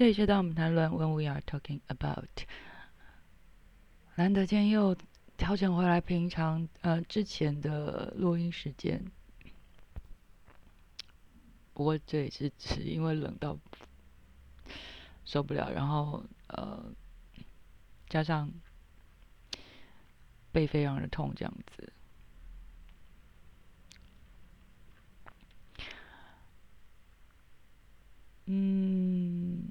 这里是当我们谈论 When we are talking about。难得今天又调整回来平常呃之前的录音时间，不过这也是只因为冷到受不了，然后呃加上背非常的痛这样子。嗯，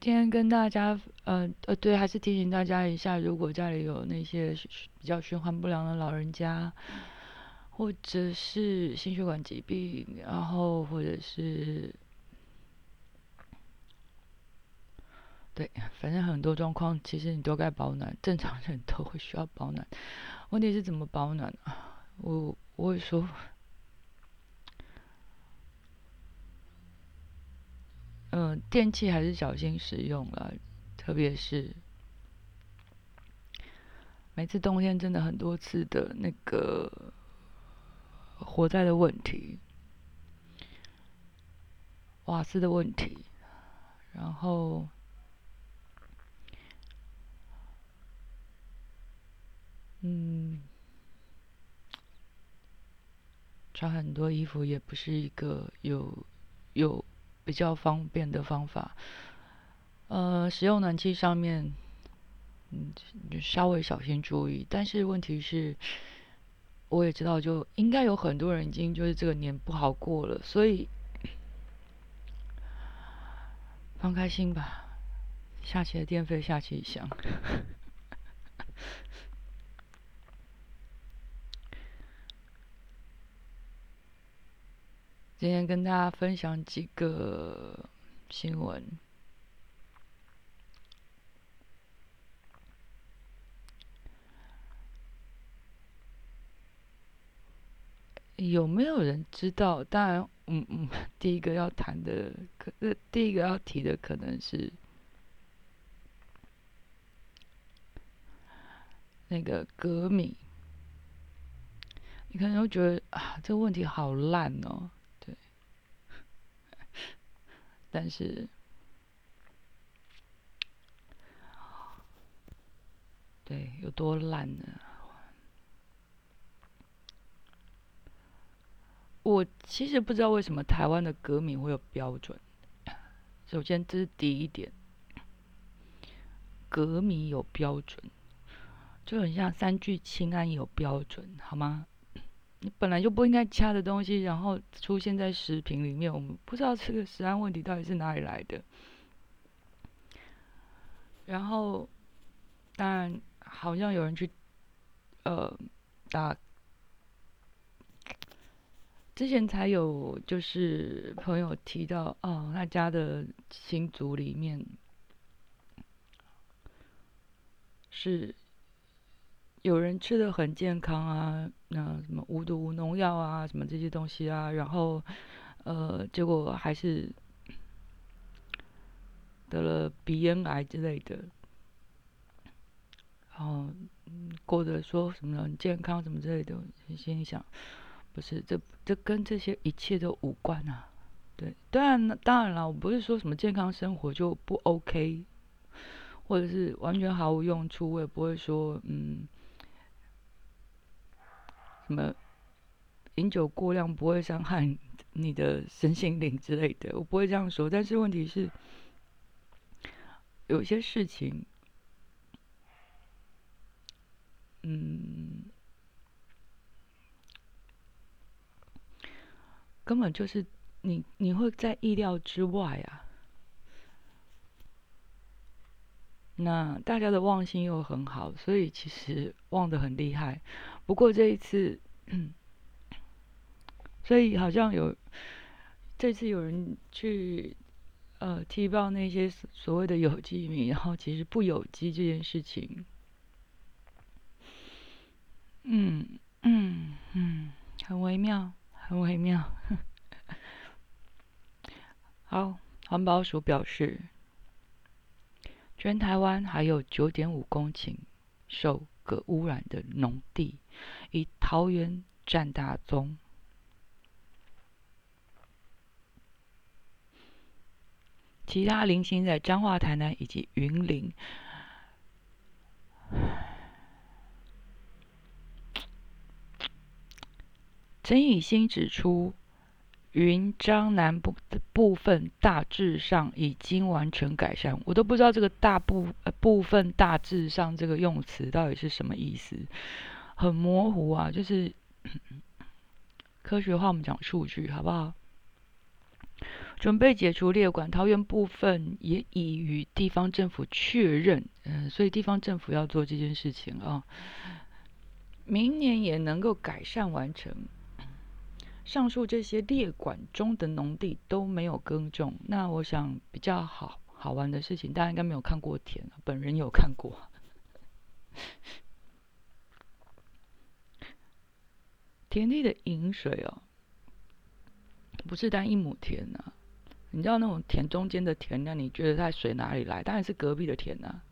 今天跟大家，呃呃，对，还是提醒大家一下，如果家里有那些比较循环不良的老人家，或者是心血管疾病，然后或者是，对，反正很多状况，其实你都该保暖，正常人都会需要保暖。问题是怎么保暖啊？我我会说。嗯，电器还是小心使用了，特别是每次冬天真的很多次的那个火灾的问题、瓦斯的问题，然后嗯，穿很多衣服也不是一个有有。比较方便的方法，呃，使用暖气上面，嗯，稍微小心注意。但是问题是，我也知道，就应该有很多人已经就是这个年不好过了，所以放开心吧，下期的电费下期想。今天跟大家分享几个新闻。有没有人知道？当然，嗯嗯，第一个要谈的，可，第一个要提的可能是那个革命。你可能会觉得啊，这个问题好烂哦。但是，对，有多烂呢？我其实不知道为什么台湾的歌迷会有标准。首先，这是第一点，歌迷有标准，就很像三聚氰胺有标准，好吗？你本来就不应该掐的东西，然后出现在食品里面，我们不知道这个食安问题到底是哪里来的。然后，当然好像有人去，呃，打，之前才有就是朋友提到，哦，他家的新族里面是。有人吃的很健康啊，那什么无毒农药啊，什么这些东西啊，然后，呃，结果还是得了鼻咽癌之类的，然后过得说什么很健康什么之类的，心里想，不是，这这跟这些一切都无关啊。对，当然当然了，我不是说什么健康生活就不 OK，或者是完全毫无用处，我也不会说嗯。什么饮酒过量不会伤害你的身心灵之类的，我不会这样说。但是问题是，有些事情，嗯，根本就是你你会在意料之外啊。那大家的忘性又很好，所以其实忘得很厉害。不过这一次，所以好像有这次有人去呃踢爆那些所谓的有机米，然后其实不有机这件事情，嗯嗯嗯，很微妙，很微妙。好，环保署表示，全台湾还有九点五公顷受镉污染的农地。以桃园占大宗。其他零星在彰化、台南以及云林。陈以新指出，云彰南部的部分大致上已经完成改善。我都不知道这个大部呃部分大致上这个用词到底是什么意思，很模糊啊。就是 科学化，我们讲数据好不好？准备解除列管，桃园部分也已与地方政府确认，嗯，所以地方政府要做这件事情啊，明年也能够改善完成。上述这些列管中的农地都没有耕种，那我想比较好好玩的事情，大家应该没有看过田，本人有看过。田地的饮水哦，不是单一亩田呐，你知道那种田中间的田，那你觉得它水哪里来？当然是隔壁的田呐。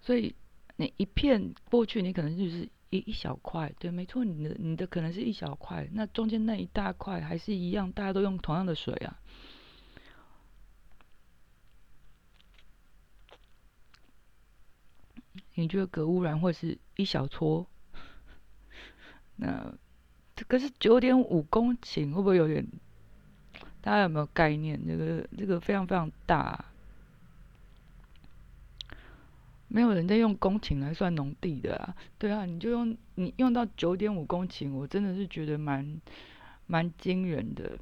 所以你一片过去，你可能就是。一一小块，对，没错，你的你的可能是一小块，那中间那一大块还是一样，大家都用同样的水啊。你觉得隔污染或是一小撮？那可是九点五公顷，会不会有点？大家有没有概念？这个这个非常非常大。没有人在用公顷来算农地的啊，对啊，你就用你用到九点五公顷，我真的是觉得蛮蛮惊人的。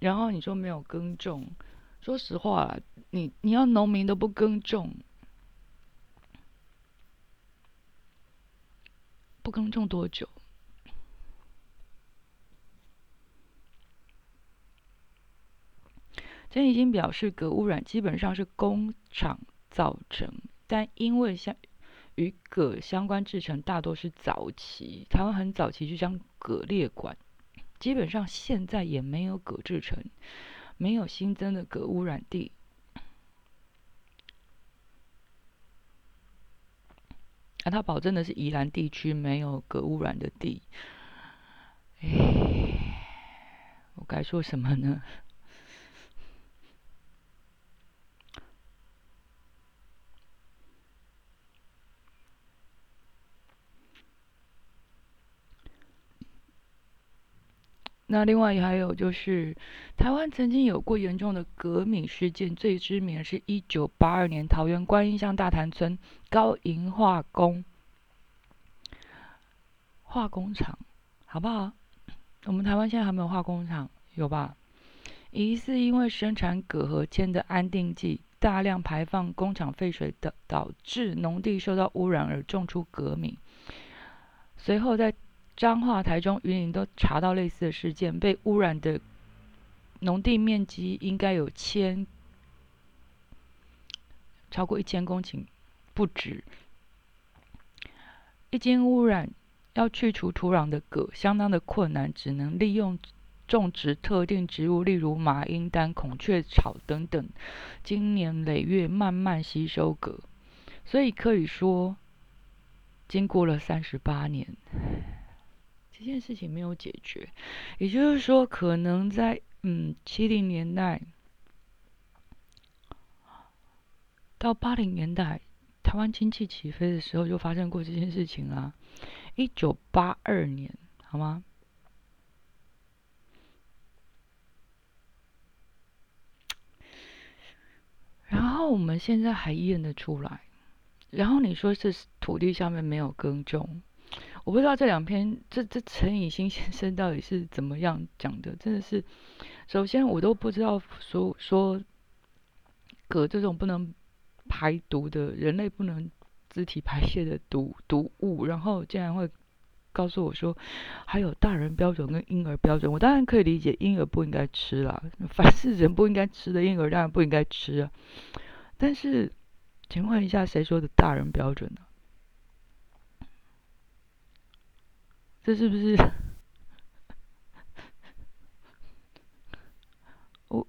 然后你说没有耕种，说实话，你你要农民都不耕种，不耕种多久？陈已经表示，镉污染基本上是工厂造成。但因为相与镉相关制成大多是早期，台湾很早期就将镉列管，基本上现在也没有镉制成，没有新增的镉污染地。啊，他保证的是宜兰地区没有镉污染的地。哎，我该说什么呢？那另外还有就是，台湾曾经有过严重的革命事件，最知名的是一九八二年桃园观音乡大潭村高银化工化工厂，好不好？我们台湾现在还没有化工厂，有吧？疑似因为生产镉和铅的安定剂大量排放工厂废水的，导致农地受到污染而种出革命。随后在彰化、台中、云林都查到类似的事件，被污染的农地面积应该有千超过一千公顷不止。一经污染，要去除土壤的镉相当的困难，只能利用种植特定植物，例如马缨丹、孔雀草等等，经年累月慢慢吸收镉。所以可以说，经过了三十八年。这件事情没有解决，也就是说，可能在嗯七零年代到八零年代，台湾经济起飞的时候就发生过这件事情啊。一九八二年，好吗？然后我们现在还验得出来，然后你说是土地上面没有耕种。我不知道这两篇，这这陈以新先生到底是怎么样讲的？真的是，首先我都不知道说说，镉这种不能排毒的人类不能肢体排泄的毒毒物，然后竟然会告诉我说还有大人标准跟婴儿标准。我当然可以理解婴儿不应该吃啦，凡是人不应该吃的婴儿当然不应该吃啊。但是，请问一下，谁说的大人标准呢？这是不是？我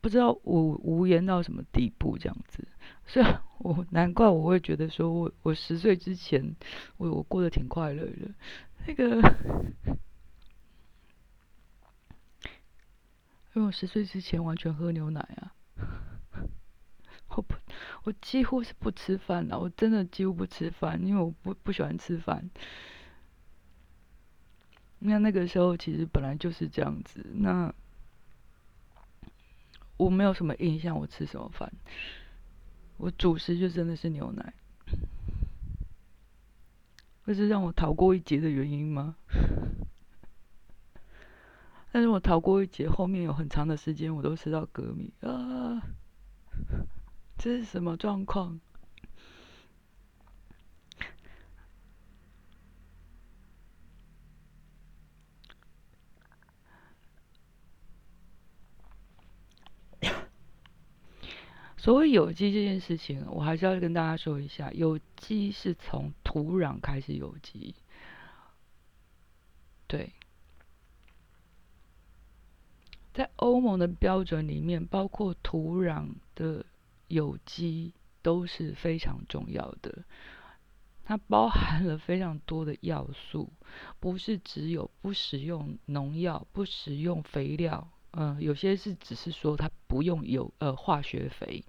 不知道，我无言到什么地步这样子。所以，我难怪我会觉得说，我我十岁之前，我我过得挺快乐的。那个，因为我十岁之前完全喝牛奶啊，我不，我几乎是不吃饭的，我真的几乎不吃饭，因为我不不喜欢吃饭。那那个时候其实本来就是这样子，那我没有什么印象我吃什么饭，我主食就真的是牛奶。这是让我逃过一劫的原因吗？但是我逃过一劫，后面有很长的时间我都吃到革命啊！这是什么状况？所谓有机这件事情，我还是要跟大家说一下，有机是从土壤开始有机。对，在欧盟的标准里面，包括土壤的有机都是非常重要的。它包含了非常多的要素，不是只有不使用农药、不使用肥料。嗯，有些是只是说它不用有呃化学肥，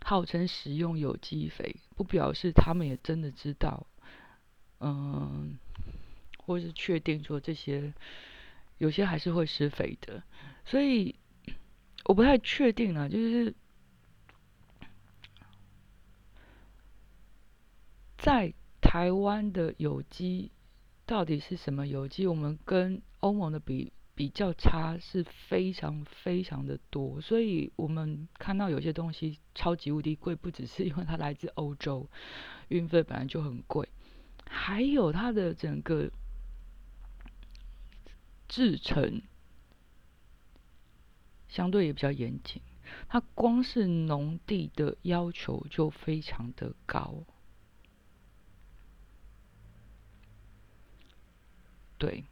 号称使用有机肥，不表示他们也真的知道，嗯，或是确定说这些有些还是会施肥的，所以我不太确定啊，就是在台湾的有机到底是什么有机？我们跟欧盟的比。比较差是非常非常的多，所以我们看到有些东西超级无敌贵，不只是因为它来自欧洲，运费本来就很贵，还有它的整个制成相对也比较严谨，它光是农地的要求就非常的高，对。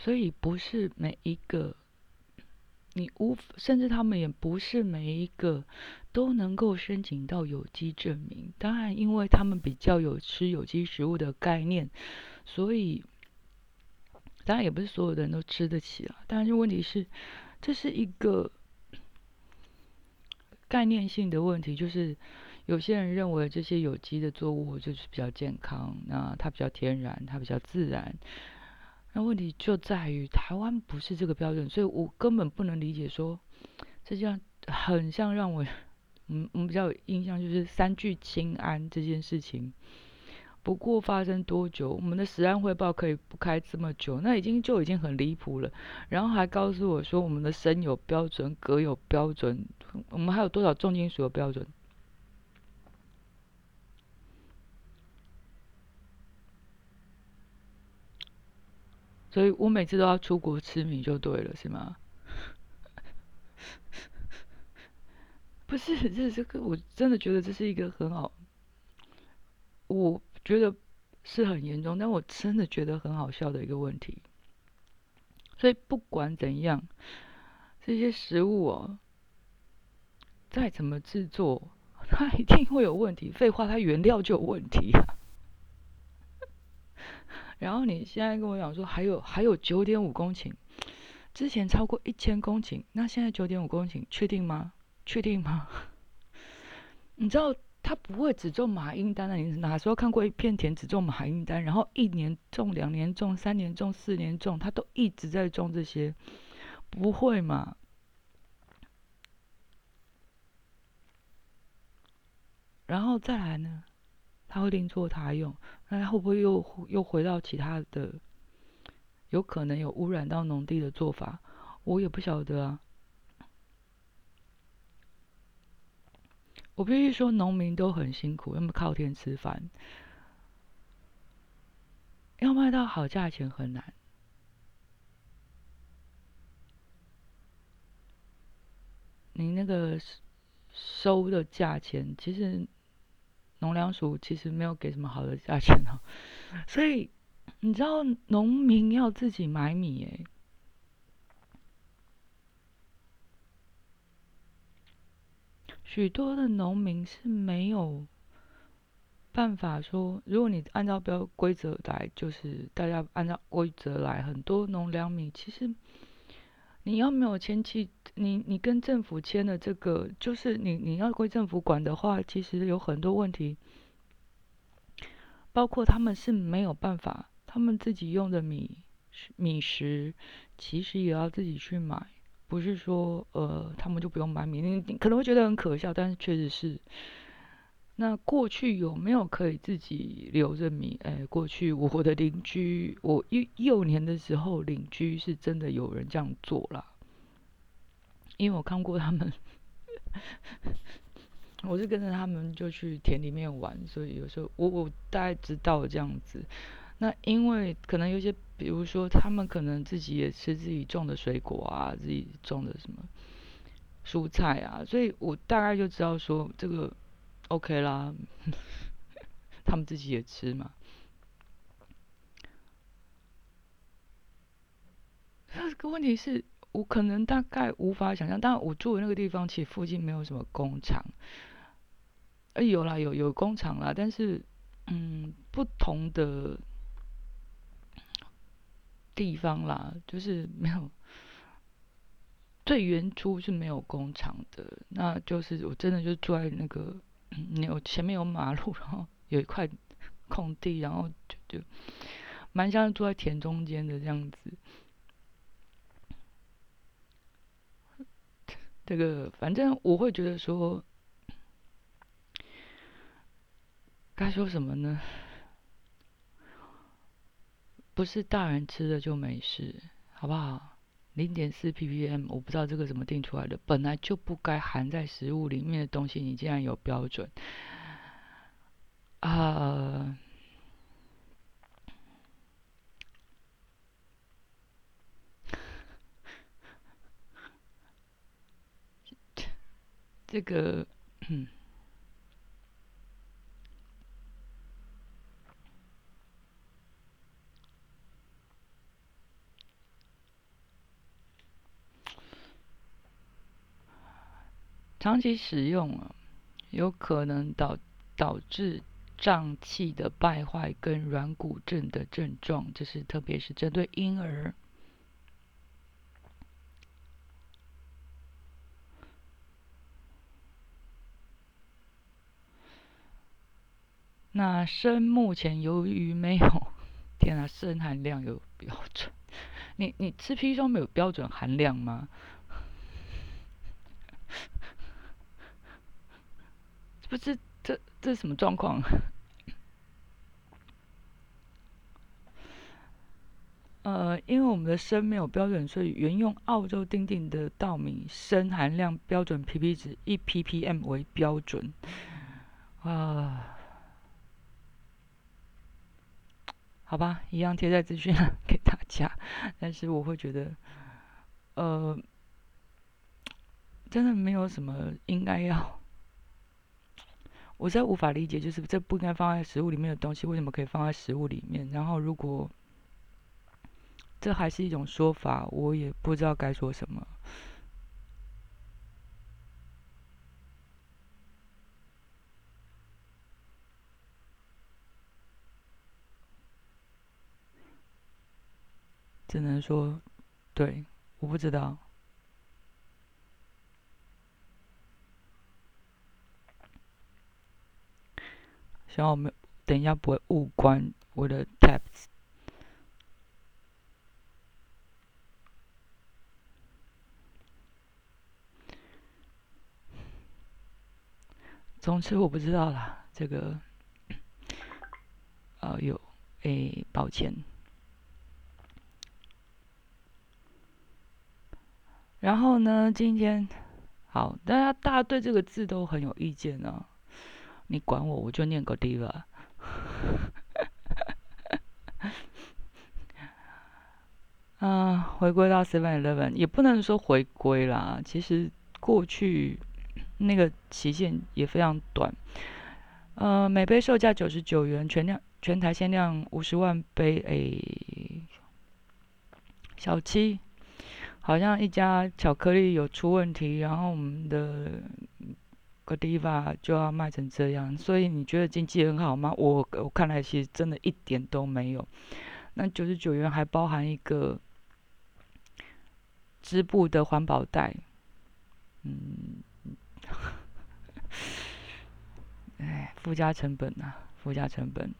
所以不是每一个，你无甚至他们也不是每一个都能够申请到有机证明。当然，因为他们比较有吃有机食物的概念，所以当然也不是所有的人都吃得起啊。但是问题是，这是一个概念性的问题，就是有些人认为这些有机的作物就是比较健康，那它比较天然，它比较自然。那问题就在于台湾不是这个标准，所以我根本不能理解说，这样很像让我，嗯，我们比较有印象就是三聚氰胺这件事情。不过发生多久？我们的实案汇报可以不开这么久？那已经就已经很离谱了。然后还告诉我说，我们的砷有标准，镉有标准，我们还有多少重金属的标准？所以我每次都要出国吃米就对了，是吗？不是，这这个我真的觉得这是一个很好，我觉得是很严重，但我真的觉得很好笑的一个问题。所以不管怎样，这些食物哦，再怎么制作，它一定会有问题。废话，它原料就有问题啊。然后你现在跟我讲说还有还有九点五公顷，之前超过一千公顷，那现在九点五公顷，确定吗？确定吗？你知道他不会只种马英丹的，你哪时候看过一片田只种马英丹，然后一年种、两年种、三年种、四年种，他都一直在种这些，不会嘛？然后再来呢？他会另作他用，那会不会又又回到其他的，有可能有污染到农地的做法？我也不晓得啊。我必须说，农民都很辛苦，要么靠天吃饭，要卖到好价钱很难。你那个收的价钱，其实。农粮署其实没有给什么好的价钱哦，所以你知道农民要自己买米诶，许多的农民是没有办法说，如果你按照标规则来，就是大家按照规则来，很多农粮米其实你要没有签契，你你跟政府签的这个，就是你你要归政府管的话，其实有很多问题，包括他们是没有办法，他们自己用的米米食，其实也要自己去买，不是说呃他们就不用买米，你你可能会觉得很可笑，但是确实是。那过去有没有可以自己留着米？哎，过去我的邻居，我幼幼年的时候，邻居是真的有人这样做了，因为我看过他们，我是跟着他们就去田里面玩，所以有时候我我大概知道这样子。那因为可能有些，比如说他们可能自己也吃自己种的水果啊，自己种的什么蔬菜啊，所以我大概就知道说这个。OK 啦，他们自己也吃嘛。那个问题是我可能大概无法想象，但我住的那个地方其实附近没有什么工厂。呃，有啦，有有工厂啦，但是嗯，不同的地方啦，就是没有最原初是没有工厂的。那就是我真的就住在那个。嗯，有前面有马路，然后有一块空地，然后就就蛮像住在田中间的这样子。这个反正我会觉得说，该说什么呢？不是大人吃的就没事，好不好？零点四 ppm，我不知道这个怎么定出来的，本来就不该含在食物里面的东西，你竟然有标准啊！这个，嗯。长期使用啊，有可能导导致脏器的败坏跟软骨症的症状，这是特别是针对婴儿。那砷目前由于没有，天啊，砷含量有标准，你你吃砒霜没有标准含量吗？不是这这是什么状况？呃，因为我们的砷没有标准，所以原用澳洲定定的稻米砷含量标准 pp 值一 ppm 为标准。啊，好吧，一样贴在资讯给大家。但是我会觉得，呃，真的没有什么应该要。我实在无法理解，就是这不应该放在食物里面的东西，为什么可以放在食物里面？然后，如果这还是一种说法，我也不知道该说什么。只能说，对，我不知道。希望我们等一下不会误关我的 tabs。总之我不知道啦，这个，呃，有，诶，抱歉。然后呢，今天，好，大家大家对这个字都很有意见呢。你管我，我就念个 diva。啊，回归到 Seven Eleven，也不能说回归啦。其实过去那个期限也非常短。呃，每杯售价九十九元，全量全台限量五十万杯。诶，小七，好像一家巧克力有出问题，然后我们的。个地方就要卖成这样，所以你觉得经济很好吗？我我看来其实真的一点都没有。那九十九元还包含一个织布的环保袋，嗯，哎，附加成本呐，附加成本。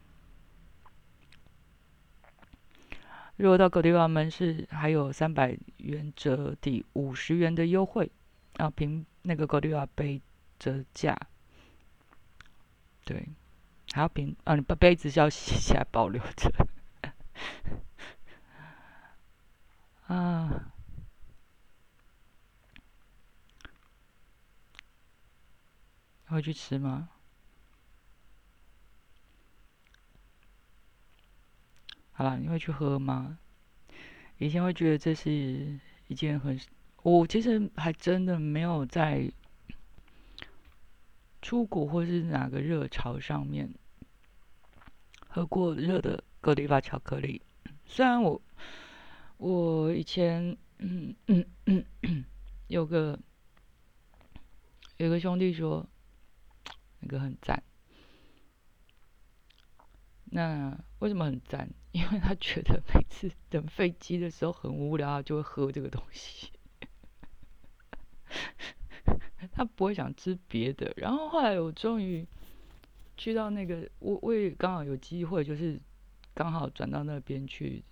如果到各地方门市，还有三百元折抵五十元的优惠，啊，凭那个各地方杯折价，对，还要凭啊，你把杯子要洗起来保留着，啊，会去吃吗？好了，你会去喝吗？以前会觉得这是一件很……我其实还真的没有在出国或是哪个热潮上面喝过热的格迪巴巧克力。虽然我我以前有个有个兄弟说那个很赞。那为什么很赞？因为他觉得每次等飞机的时候很无聊，就会喝这个东西。他不会想吃别的。然后后来我终于去到那个，我我也刚好有机会，就是刚好转到那边去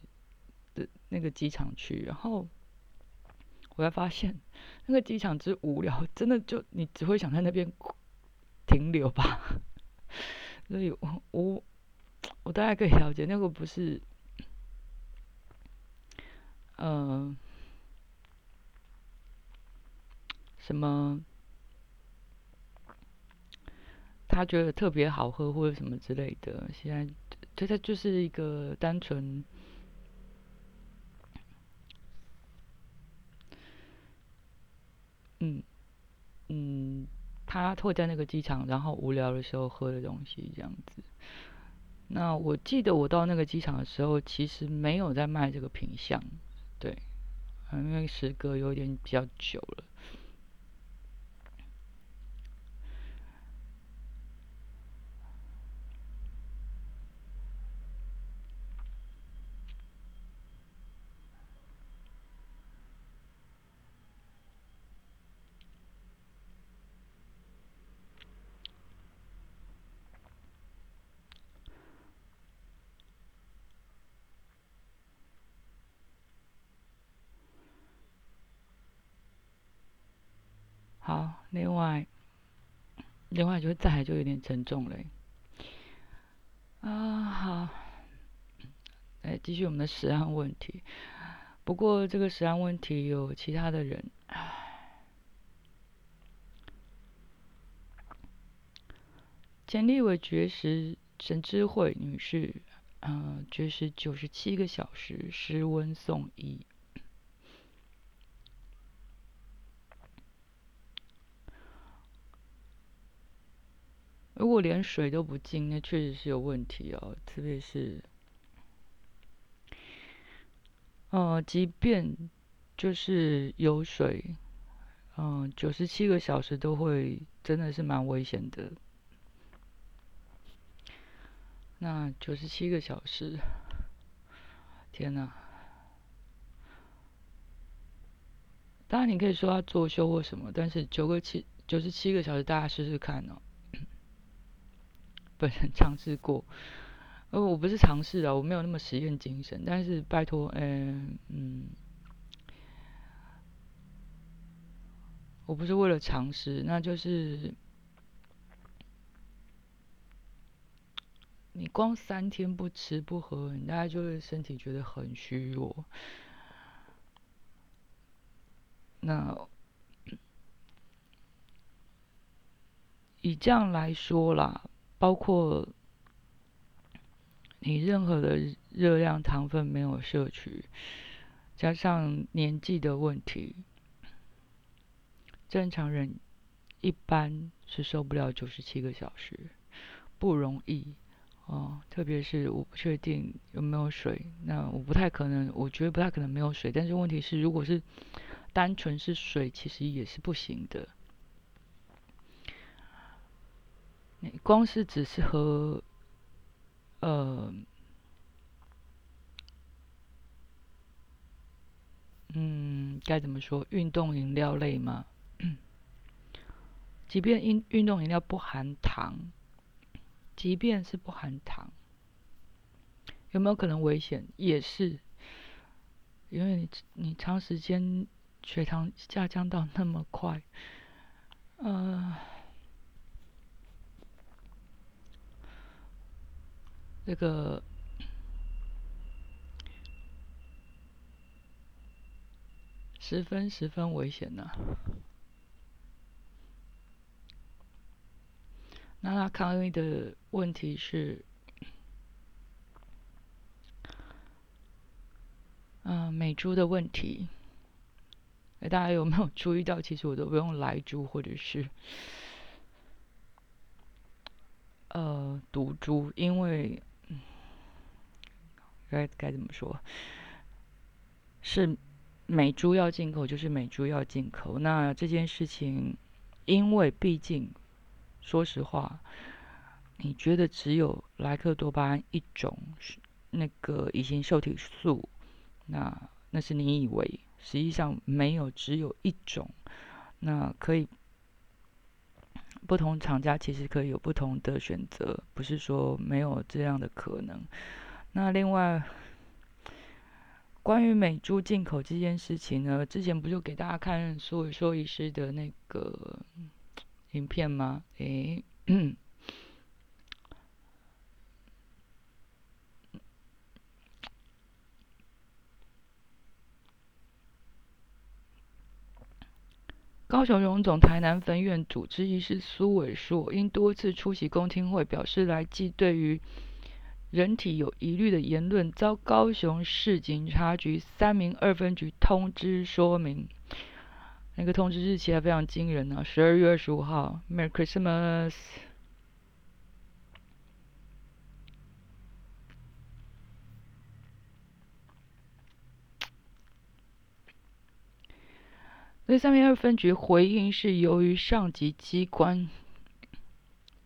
的那个机场去。然后我才发现，那个机场之无聊，真的就你只会想在那边停留吧。所以我我。我大概可以了解，那个不是，嗯，什么，他觉得特别好喝或者什么之类的。现在，这它就是一个单纯，嗯嗯，他会在那个机场，然后无聊的时候喝的东西这样子。那我记得我到那个机场的时候，其实没有在卖这个品相，对，因为时隔有点比较久了。好，另外，另外就再来就有点沉重嘞。啊，好，来继续我们的食安问题。不过这个食安问题有其他的人，前立委绝食沈智慧女士，嗯，绝食九十七个小时，失温送医。如果连水都不进，那确实是有问题哦。特别是，呃，即便就是有水，嗯，九十七个小时都会真的是蛮危险的。那九十七个小时，天哪！当然你可以说他作秀或什么，但是九个七九十七个小时，大家试试看哦。本人 尝试过，呃，我不是尝试啊，我没有那么实验精神。但是拜托，嗯嗯，我不是为了尝试，那就是你光三天不吃不喝，你大概就会身体觉得很虚弱。那以这样来说啦。包括你任何的热量、糖分没有摄取，加上年纪的问题，正常人一般是受不了九十七个小时，不容易哦。特别是我不确定有没有水，那我不太可能，我觉得不太可能没有水。但是问题是，如果是单纯是水，其实也是不行的。光是只是喝，呃，嗯，该怎么说？运动饮料类吗？即便运运动饮料不含糖，即便是不含糖，有没有可能危险？也是，因为你你长时间血糖下降到那么快，呃。这个十分十分危险呐！那他抗议的问题是，嗯，美猪的问题。哎，大家有没有注意到？其实我都不用来猪，或者是呃毒猪，因为。该该怎么说？是美猪要进口，就是美猪要进口。那这件事情，因为毕竟，说实话，你觉得只有莱克多巴胺一种是那个乙型受体素，那那是你以为，实际上没有，只有一种。那可以，不同厂家其实可以有不同的选择，不是说没有这样的可能。那另外，关于美猪进口这件事情呢，之前不就给大家看苏伟硕医师的那个影片吗？诶，高雄荣总台南分院主治医师苏伟硕，因多次出席公听会，表示来自对于。人体有疑虑的言论遭高雄市警察局三名二分局通知说明，那个通知日期还非常惊人呢，十二月二十五号，Merry Christmas。那三名二分局回应是由于上级机关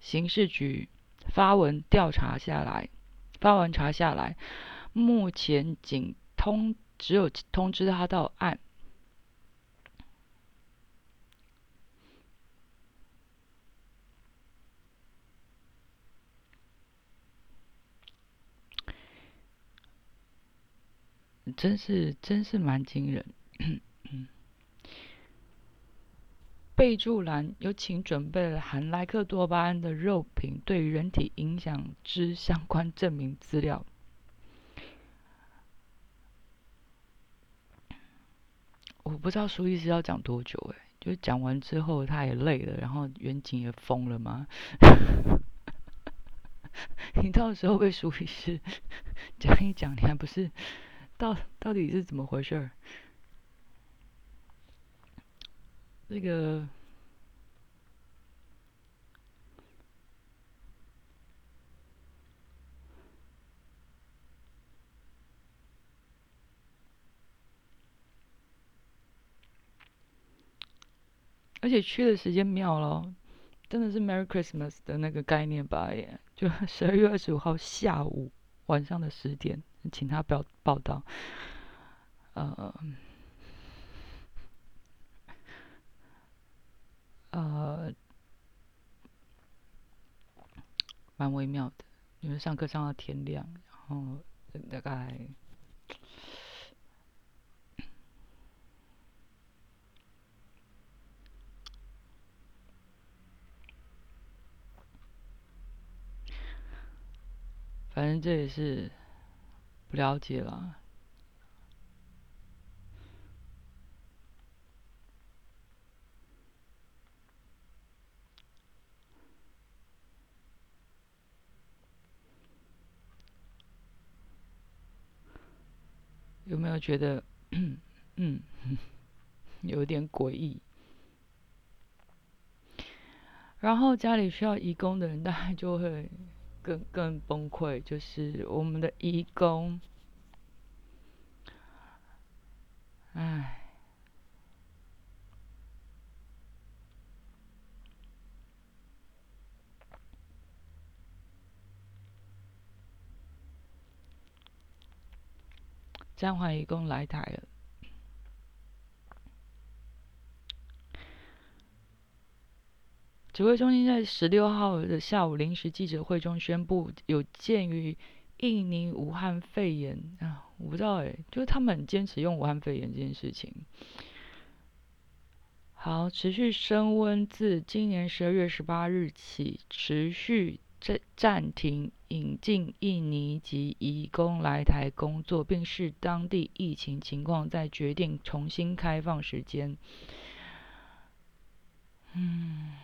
刑事局发文调查下来。发完查下来，目前仅通只有通知他到案，真是真是蛮惊人。备注栏有请准备了含莱克多巴胺的肉品对人体影响之相关证明资料。我不知道苏医师要讲多久哎，就讲完之后他也累了，然后远景也疯了吗？你到时候被苏医师讲一讲，你还不是到到底是怎么回事？这个，而且去的时间妙了，真的是 Merry Christmas 的那个概念吧？耶，就 十二月二十五号下午晚上的十点，请他不要报道，呃。呃，蛮微妙的，因为上课上到天亮，然后大概，反正这也是不了解了。有没有觉得，嗯，有点诡异？然后家里需要义工的人，大概就会更更崩溃。就是我们的义工，哎，暂缓移工来台了。指挥中心在十六号的下午临时记者会中宣布，有鉴于印尼武汉肺炎啊，我不知道哎，就是他们坚持用武汉肺炎这件事情。好，持续升温，自今年十二月十八日起，持续暂暂停引进印尼籍移工来台工作，并视当地疫情情况再决定重新开放时间。嗯。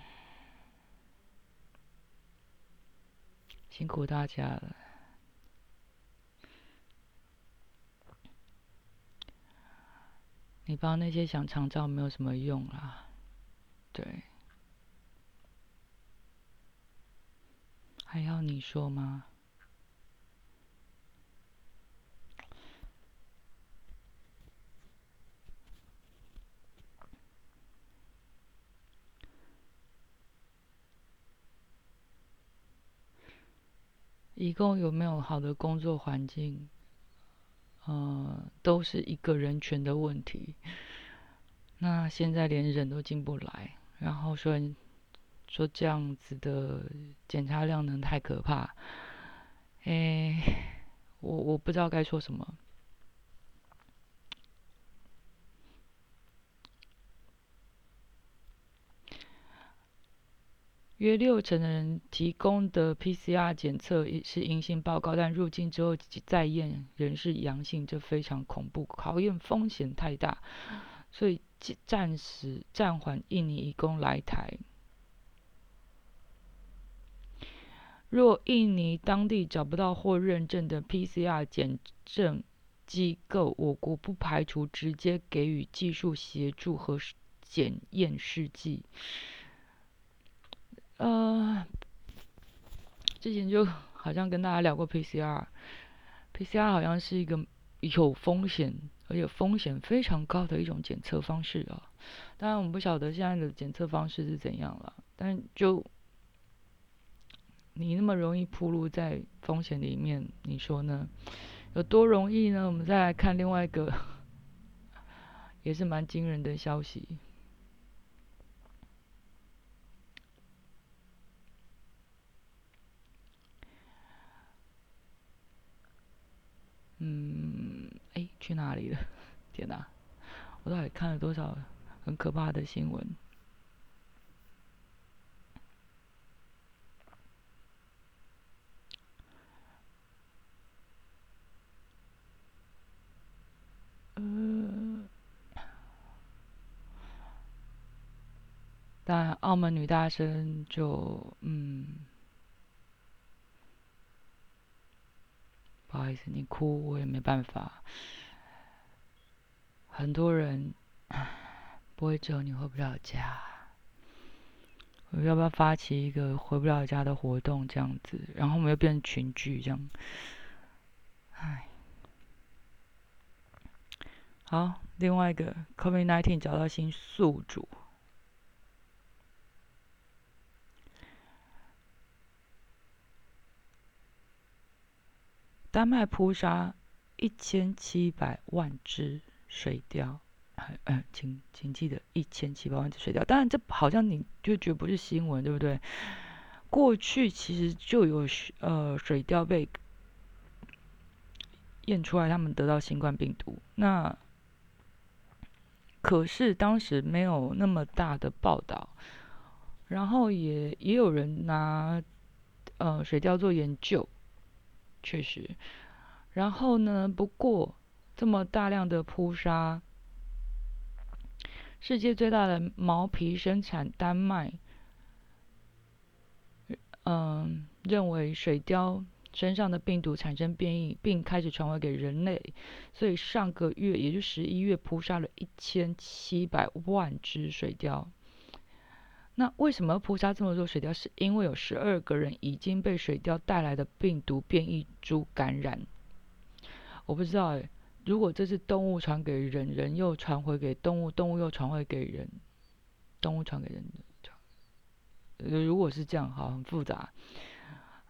辛苦大家了，你帮那些想长照没有什么用啦，对，还要你说吗？一共有没有好的工作环境？呃，都是一个人权的问题。那现在连人都进不来，然后说说这样子的检查量能太可怕。哎，我我不知道该说什么。约六成的人提供的 PCR 检测是阴性报告，但入境之后再验仍是阳性，这非常恐怖，考验风险太大，所以暂时暂缓印尼移工来台。若印尼当地找不到或认证的 PCR 检证机构，我国不排除直接给予技术协助和检验试剂。呃，之前就好像跟大家聊过 PCR，PCR 好像是一个有风险，而且风险非常高的一种检测方式啊。当然，我们不晓得现在的检测方式是怎样了，但就你那么容易铺路在风险里面，你说呢？有多容易呢？我们再来看另外一个，也是蛮惊人的消息。嗯，哎，去哪里了？天哪，我到底看了多少很可怕的新闻？呃，但澳门女大生就嗯。不好意思，你哭我也没办法。很多人 不会只有你回不了家，我要不要发起一个回不了家的活动这样子？然后我们又变成群聚这样。唉，好，另外一个 COVID-19 找到新宿主。丹麦扑杀一千七百万只水貂，呃，请请记得一千七百万只水貂。当然，这好像你就觉得不是新闻，对不对？过去其实就有呃水貂被验出来，他们得到新冠病毒。那可是当时没有那么大的报道，然后也也有人拿呃水貂做研究。确实，然后呢？不过这么大量的扑杀，世界最大的毛皮生产丹麦，嗯，认为水貂身上的病毒产生变异，并开始传回给人类，所以上个月，也就十一月，扑杀了一千七百万只水貂。那为什么扑杀这么多水貂？是因为有十二个人已经被水貂带来的病毒变异株感染。我不知道哎，如果这是动物传给人，人又传回给动物，动物又传回给人，动物传给人的，如果是这样，好，很复杂。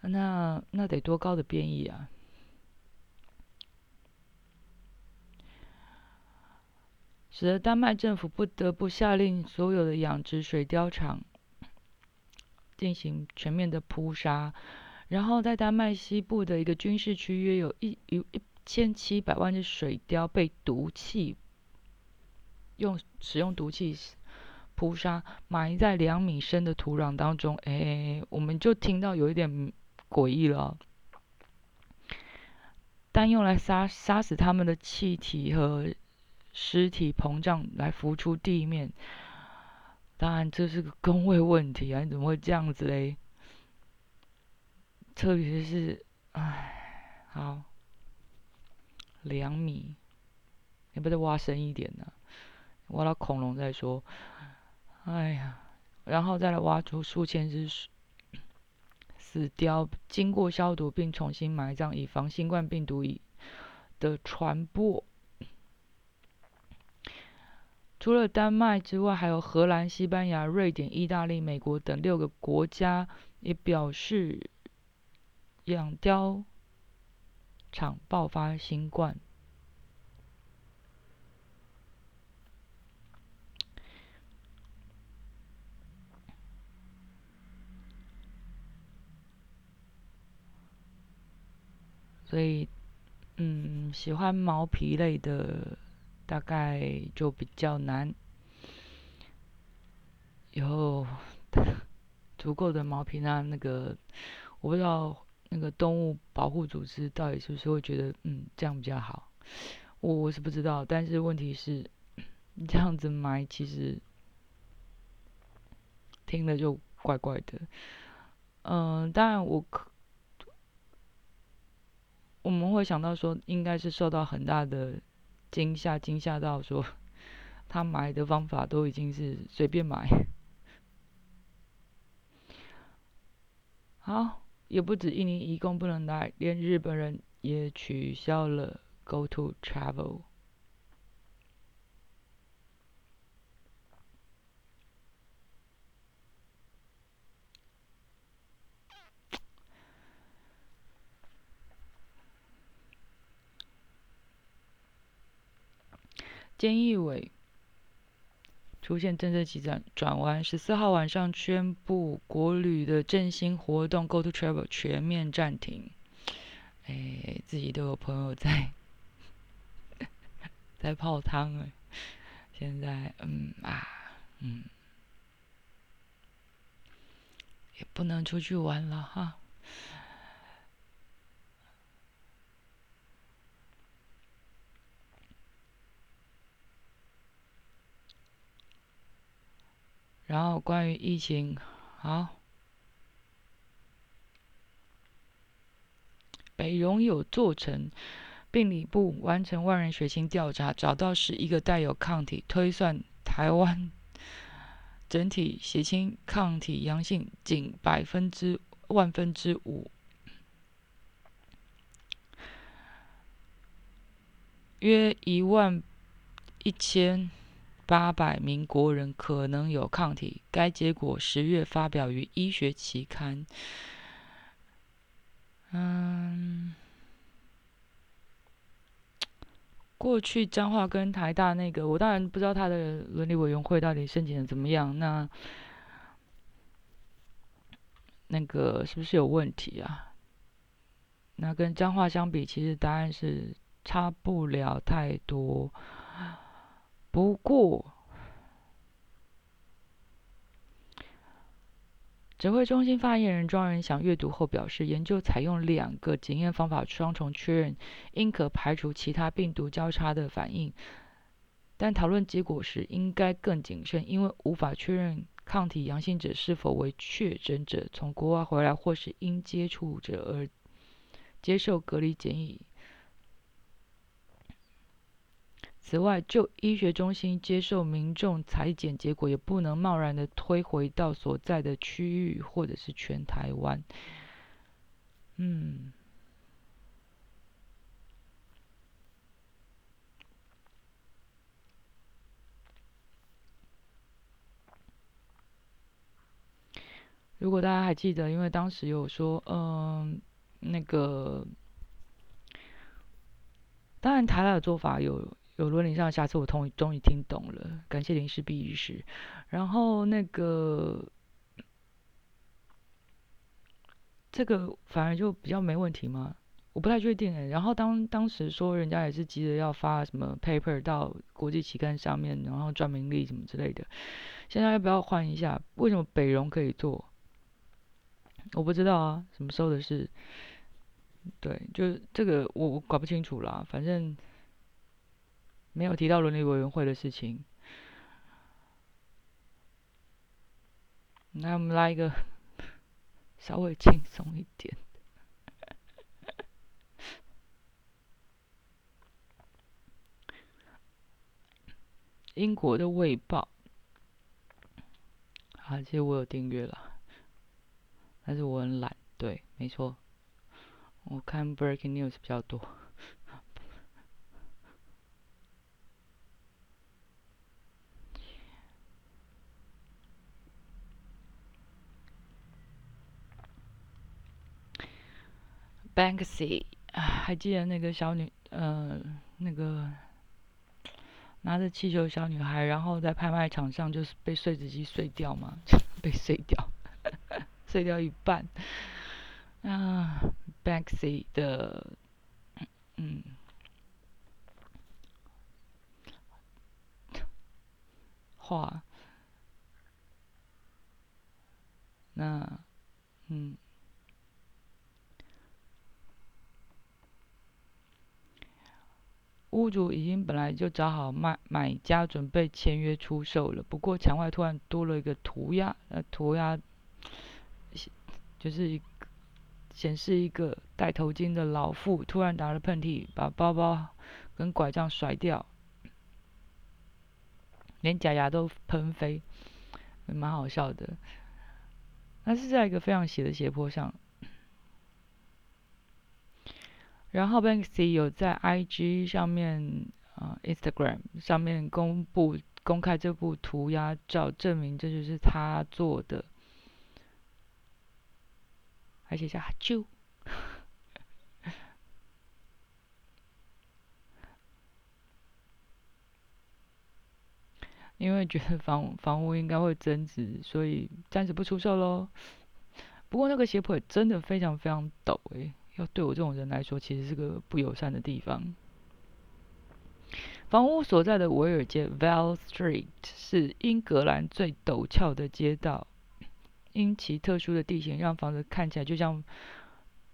那那得多高的变异啊？使得丹麦政府不得不下令所有的养殖水貂场进行全面的扑杀。然后在丹麦西部的一个军事区，约有一有一千七百万只水貂被毒气用使用毒气扑杀，埋在两米深的土壤当中。哎，我们就听到有一点诡异了。但用来杀杀死他们的气体和尸体膨胀来浮出地面，当然这是个工位问题啊！你怎么会这样子嘞？特别是，唉，好，两米，你不再挖深一点呢？挖到恐龙再说。哎呀，然后再来挖出数千只死雕，经过消毒并重新埋葬，以防新冠病毒的传播。除了丹麦之外，还有荷兰、西班牙、瑞典、意大利、美国等六个国家也表示。养貂场爆发新冠，所以，嗯，喜欢毛皮类的大概就比较难以后 足够的毛皮那那个，我不知道。那个动物保护组织到底是不是会觉得，嗯，这样比较好？我我是不知道，但是问题是，这样子埋其实听了就怪怪的。嗯，当然我可我们会想到说，应该是受到很大的惊吓，惊吓到说他买的方法都已经是随便买。好。也不止印尼一共不能来，连日本人也取消了 Go To Travel。菅义伟。出现政策急转转弯，十四号晚上宣布国旅的振兴活动 Go to Travel 全面暂停。哎，自己都有朋友在 在泡汤哎，现在嗯啊嗯，也不能出去玩了哈。然后关于疫情，好，北荣有做成病理部完成万人血清调查，找到十一个带有抗体，推算台湾整体血清抗体阳性仅百分之万分之五，约一万一千。八百名国人可能有抗体，该结果十月发表于医学期刊。嗯，过去彰化跟台大那个，我当然不知道他的伦理委员会到底申请的怎么样。那那个是不是有问题啊？那跟彰化相比，其实答案是差不了太多。不过，指挥中心发言人庄仁祥阅读后表示，研究采用两个检验方法双重确认，应可排除其他病毒交叉的反应。但讨论结果时应该更谨慎，因为无法确认抗体阳性者是否为确诊者从国外回来或是因接触者而接受隔离检疫。此外，就医学中心接受民众裁剪结果，也不能贸然的推回到所在的区域或者是全台湾。嗯，如果大家还记得，因为当时有说，嗯，那个，当然台大的做法有。有伦理上的瑕疵，我终终于听懂了，感谢林氏璧医师。然后那个这个反而就比较没问题吗？我不太确定诶。然后当当时说人家也是急着要发什么 paper 到国际期刊上面，然后赚名利什么之类的。现在要不要换一下？为什么北荣可以做？我不知道啊，什么时候的事？对，就这个我我搞不清楚啦。反正没有提到伦理委员会的事情。那我们来一个稍微轻松一点。英国的《卫报》啊，其实我有订阅了，但是我很懒。对，没错，我看 Breaking News 比较多。Banksy，还记得那个小女，呃，那个。拿着气球小女孩，然后在拍卖场上就是被碎纸机碎掉嘛，被碎掉，碎掉一半。啊，Banksy 的，嗯，画，那，嗯。屋主已经本来就找好卖买家，准备签约出售了。不过墙外突然多了一个涂鸦，呃，涂鸦就是一显示一个戴头巾的老妇突然打了喷嚏，把包包跟拐杖甩掉，连假牙都喷飞，蛮好笑的。那是在一个非常斜的斜坡上。然后 Banksy 有在 IG 上面啊，Instagram 上面公布公开这部涂鸦照，证明这就是他做的。而且叫就，因为觉得房房屋应该会增值，所以暂时不出售喽。不过那个斜坡也真的非常非常陡诶。要对我这种人来说，其实是个不友善的地方。房屋所在的维尔街 （Val Street） 是英格兰最陡峭的街道，因其特殊的地形，让房子看起来就像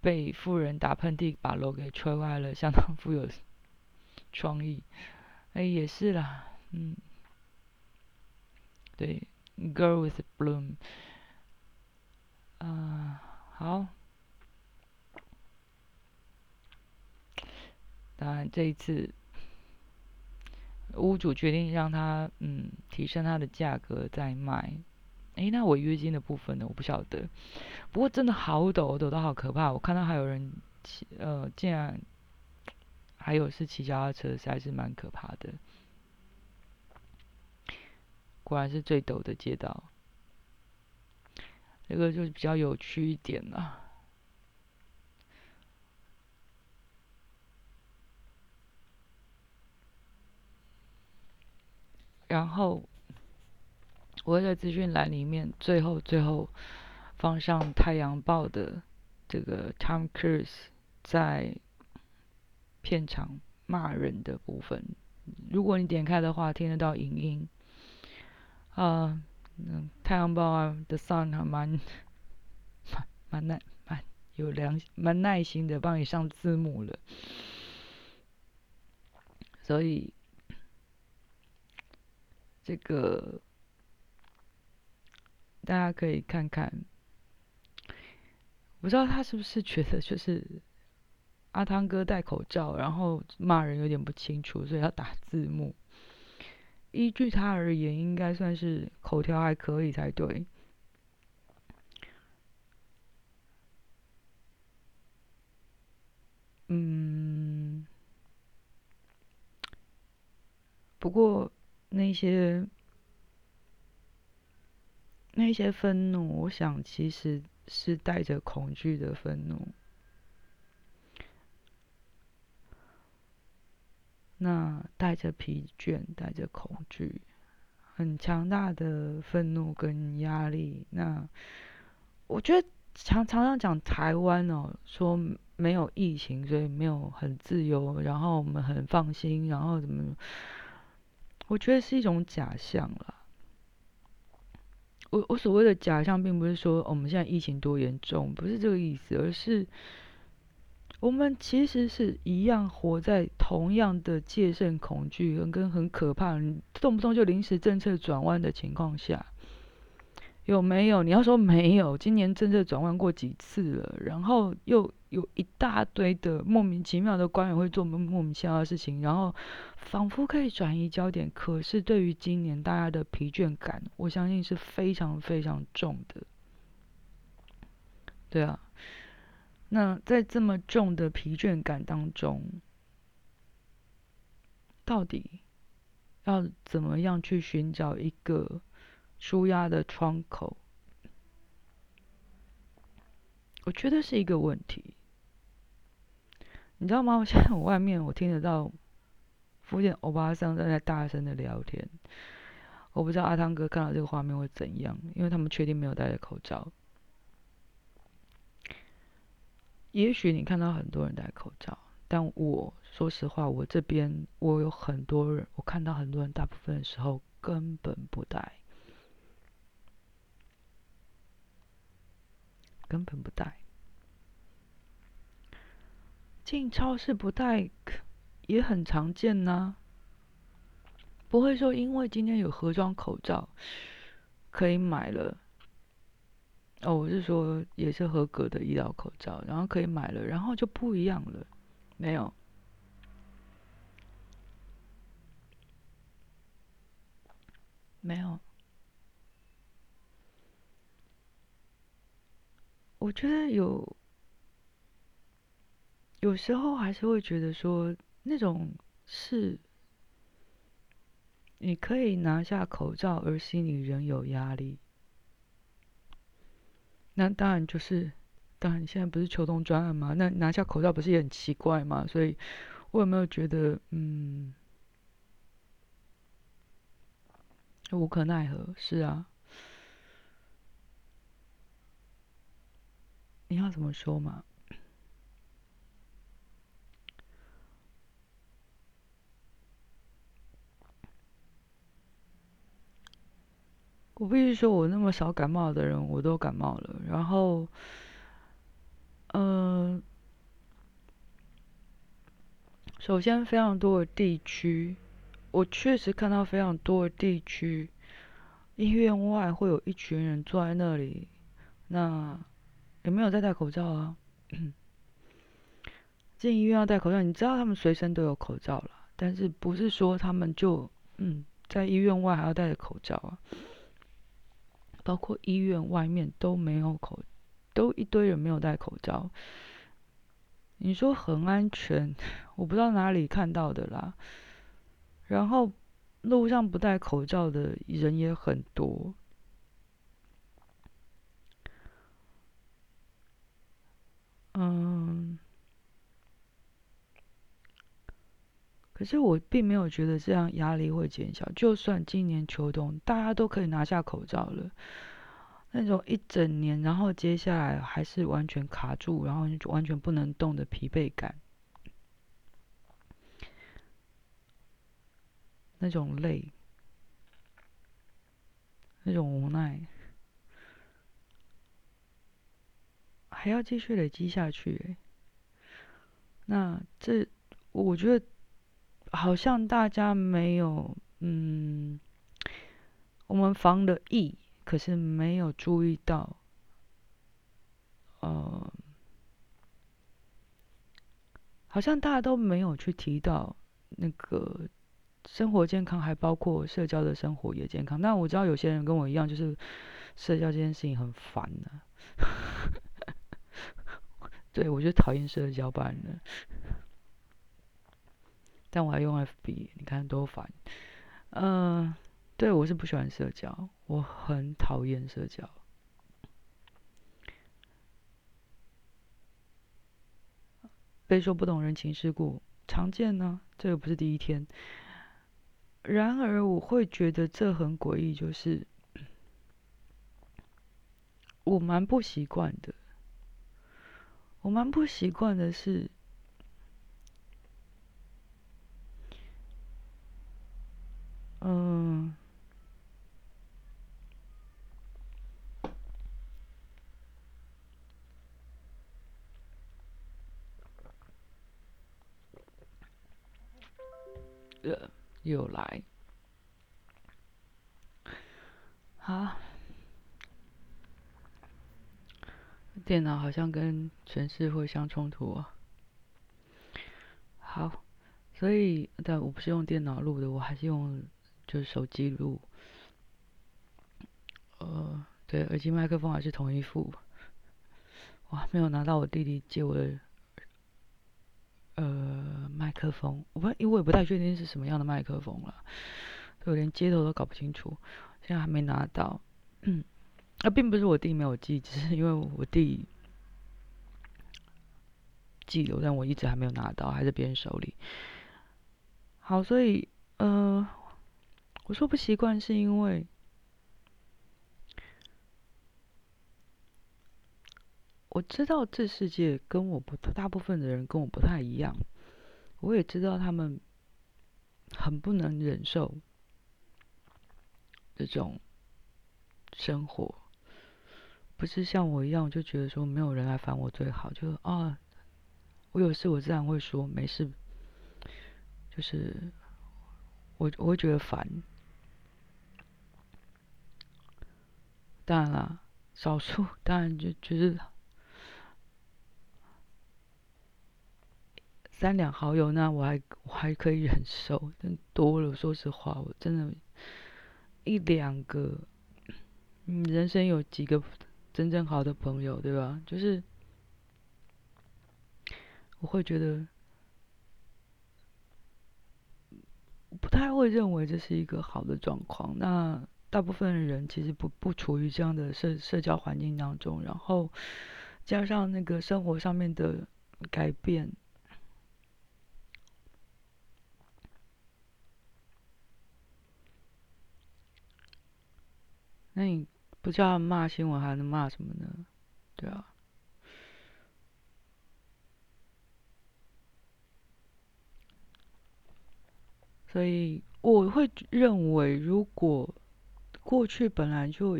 被富人打喷嚏把楼给吹坏了，相当富有创意。哎，也是啦，嗯，对，Girl with Bloom，啊，好。当然，这一次屋主决定让他嗯提升他的价格再卖。哎，那违约金的部分呢？我不晓得。不过真的好陡，陡到好可怕。我看到还有人骑，呃，竟然还有是骑脚踏车，实在是蛮可怕的。果然是最陡的街道。这个就是比较有趣一点了。然后我会在资讯栏里面最后最后放上《太阳报》的这个 Tom Cruise 在片场骂人的部分。如果你点开的话，听得到影音。啊，嗯，《太阳报》啊，《The Sun》还蛮蛮蛮耐蛮有良蛮耐心的帮你上字幕了，所以。这个大家可以看看，不知道他是不是觉得就是阿汤哥戴口罩，然后骂人有点不清楚，所以要打字幕。依据他而言，应该算是口条还可以才对。嗯，不过。那些那些愤怒，我想其实是带着恐惧的愤怒。那带着疲倦，带着恐惧，很强大的愤怒跟压力。那我觉得常常常讲台湾哦，说没有疫情，所以没有很自由，然后我们很放心，然后怎么？我觉得是一种假象啦。我我所谓的假象，并不是说我们现在疫情多严重，不是这个意思，而是我们其实是一样活在同样的戒慎恐惧跟跟很可怕，动不动就临时政策转弯的情况下。有没有？你要说没有，今年政策转弯过几次了，然后又有一大堆的莫名其妙的官员会做莫莫名其妙的事情，然后仿佛可以转移焦点。可是对于今年大家的疲倦感，我相信是非常非常重的。对啊，那在这么重的疲倦感当中，到底要怎么样去寻找一个？舒压的窗口，我觉得是一个问题。你知道吗？现在我外面我听得到福建欧巴桑正在大声的聊天。我不知道阿汤哥看到这个画面会怎样，因为他们确定没有戴着口罩。也许你看到很多人戴口罩，但我说实话，我这边我有很多人，我看到很多人，大部分的时候根本不戴。根本不带，进超市不带也很常见呐。不会说因为今天有盒装口罩可以买了，哦，我是说也是合格的医疗口罩，然后可以买了，然后就不一样了，没有，没有。我觉得有，有时候还是会觉得说，那种是你可以拿下口罩，而心里仍有压力。那当然就是，当然你现在不是秋冬专案吗？那拿下口罩不是也很奇怪吗？所以，我有没有觉得，嗯，无可奈何？是啊。你要怎么说嘛？我必须说，我那么少感冒的人，我都感冒了。然后，嗯，首先非常多的地区，我确实看到非常多的地区，医院外会有一群人坐在那里，那。有没有在戴口罩啊？进医院要戴口罩，你知道他们随身都有口罩了，但是不是说他们就嗯在医院外还要戴着口罩啊？包括医院外面都没有口，都一堆人没有戴口罩。你说很安全，我不知道哪里看到的啦。然后路上不戴口罩的人也很多。嗯，可是我并没有觉得这样压力会减小。就算今年秋冬大家都可以拿下口罩了，那种一整年，然后接下来还是完全卡住，然后完全不能动的疲惫感，那种累，那种无奈。还要继续累积下去，那这我觉得好像大家没有，嗯，我们防的疫，可是没有注意到，呃，好像大家都没有去提到那个生活健康，还包括社交的生活也健康。那我知道有些人跟我一样，就是社交这件事情很烦的。对，我就讨厌社交班的，但我还用 FB，你看多烦。嗯，对我是不喜欢社交，我很讨厌社交。被说不懂人情世故，常见呢，这个不是第一天。然而，我会觉得这很诡异，就是 我蛮不习惯的。我蛮不习惯的是，嗯，呃。又来，好，电脑好像跟城市会相冲突啊。好，所以但我不是用电脑录的，我还是用就是手机录。呃，对，耳机麦克风还是同一副。我还没有拿到我弟弟借我的。呃，麦克风，我不，因为我也不太确定是什么样的麦克风了，我连接头都搞不清楚，现在还没拿到。嗯，那并不是我弟没有寄，只是因为我弟寄了，但我一直还没有拿到，还在别人手里。好，所以呃，我说不习惯是因为。我知道这世界跟我不大部分的人跟我不太一样，我也知道他们很不能忍受这种生活，不是像我一样我就觉得说没有人来烦我最好，就是啊，我有事我自然会说没事，就是我我会觉得烦，当然了，少数当然就就是。三两好友，那我还我还可以忍受，但多了，说实话，我真的，一两个，嗯，人生有几个真正好的朋友，对吧？就是我会觉得，不太会认为这是一个好的状况。那大部分人其实不不处于这样的社社交环境当中，然后加上那个生活上面的改变。那你不知道骂新闻，还能骂什么呢？对啊。所以我会认为，如果过去本来就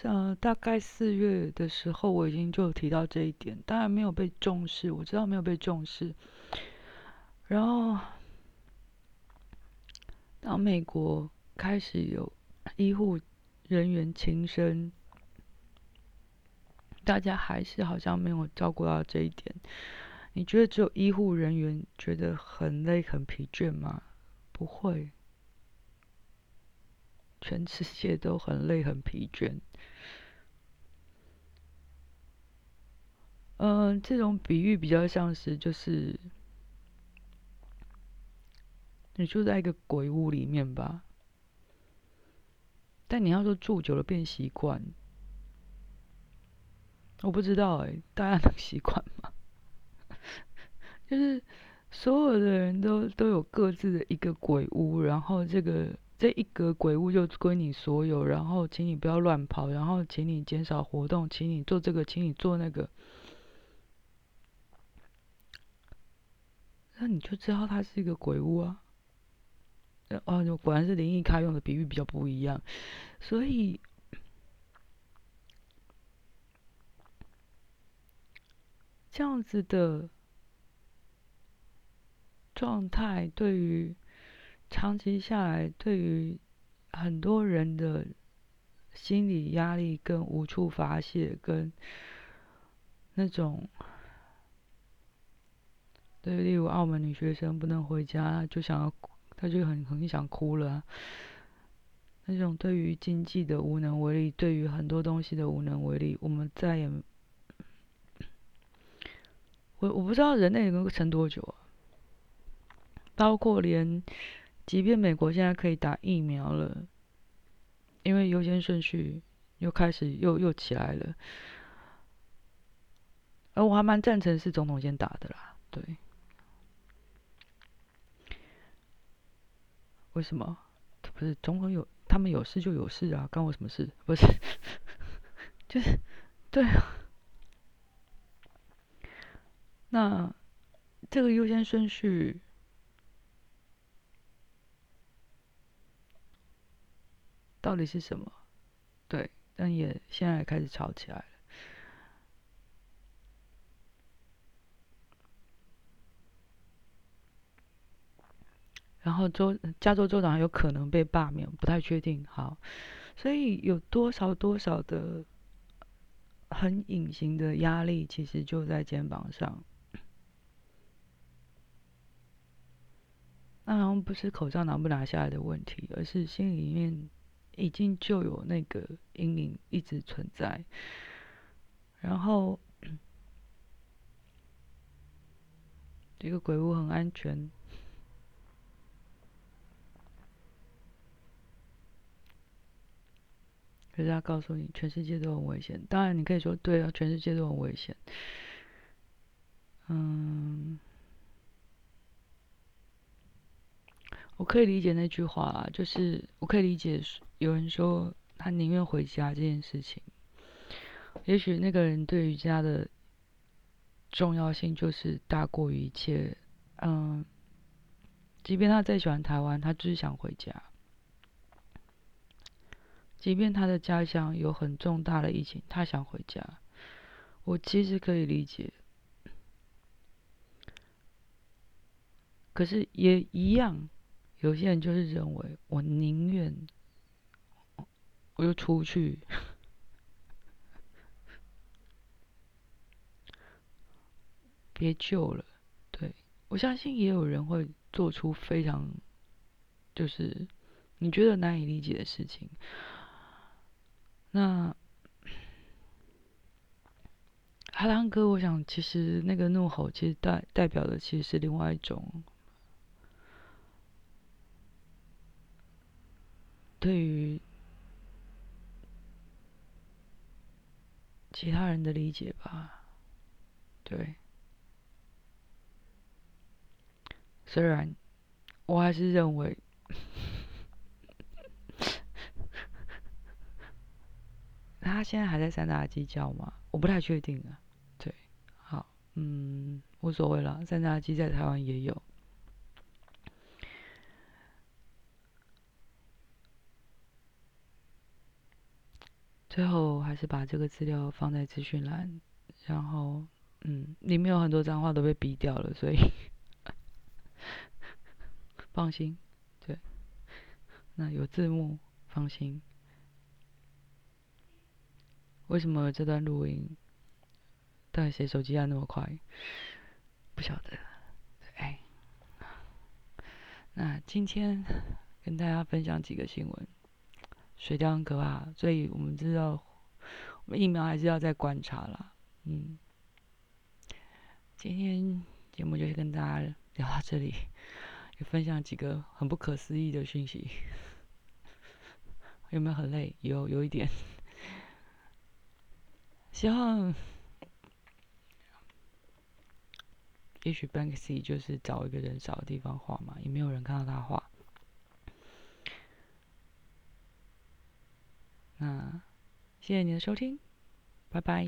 像大概四月的时候，我已经就提到这一点，当然没有被重视，我知道没有被重视。然后，当美国开始有医护。人员轻生，大家还是好像没有照顾到这一点。你觉得只有医护人员觉得很累、很疲倦吗？不会，全世界都很累、很疲倦。嗯，这种比喻比较像是，就是你住在一个鬼屋里面吧。但你要说住久了变习惯，我不知道哎，大家能 习惯吗？就是所有的人都都有各自的一个鬼屋，然后这个这一格鬼屋就归你所有，然后请你不要乱跑，然后请你减少活动，请你做这个，请你做那个，那你就知道它是一个鬼屋啊。哦，果然是林毅开用的比喻比较不一样，所以这样子的状态，对于长期下来，对于很多人的心理压力跟无处发泄，跟那种，对，例如澳门女学生不能回家，就想要。他就很很想哭了，那种对于经济的无能为力，对于很多东西的无能为力，我们再也，我我不知道人类能够撑多久啊，包括连，即便美国现在可以打疫苗了，因为优先顺序又开始又又起来了，而我还蛮赞成是总统先打的啦，对。为什么？不是总统有他们有事就有事啊，关我什么事？不是，就是对啊。那这个优先顺序到底是什么？对，但也现在开始吵起来了。然后州加州州长有可能被罢免，不太确定。好，所以有多少多少的很隐形的压力，其实就在肩膀上。那好像不是口罩拿不拿下来的问题，而是心里面已经就有那个阴影一直存在。然后 这个鬼屋很安全。可是他告诉你，全世界都很危险。当然，你可以说对啊，全世界都很危险。嗯，我可以理解那句话，就是我可以理解有人说他宁愿回家这件事情。也许那个人对于家的重要性就是大过于一切。嗯，即便他再喜欢台湾，他只是想回家。即便他的家乡有很重大的疫情，他想回家，我其实可以理解。可是也一样，有些人就是认为，我宁愿我就出去，别救了。对我相信也有人会做出非常，就是你觉得难以理解的事情。那 哈兰哥，我想其实那个怒吼，其实代代表的其实是另外一种对于其他人的理解吧。对，虽然我还是认为。他现在还在三大鸡叫吗？我不太确定啊。对，好，嗯，无所谓了。三大鸡在台湾也有。最后还是把这个资料放在资讯栏，然后，嗯，里面有很多脏话都被逼掉了，所以放心。对，那有字幕，放心。为什么这段录音，到底谁手机按那么快？不晓得。哎，那今天跟大家分享几个新闻。水貂很可怕，所以我们知道，我们疫苗还是要再观察了。嗯，今天节目就跟大家聊到这里，也分享几个很不可思议的讯息。有没有很累？有，有一点。希望，也许 Banksy 就是找一个人少的地方画嘛，也没有人看到他画。那谢谢你的收听，拜拜。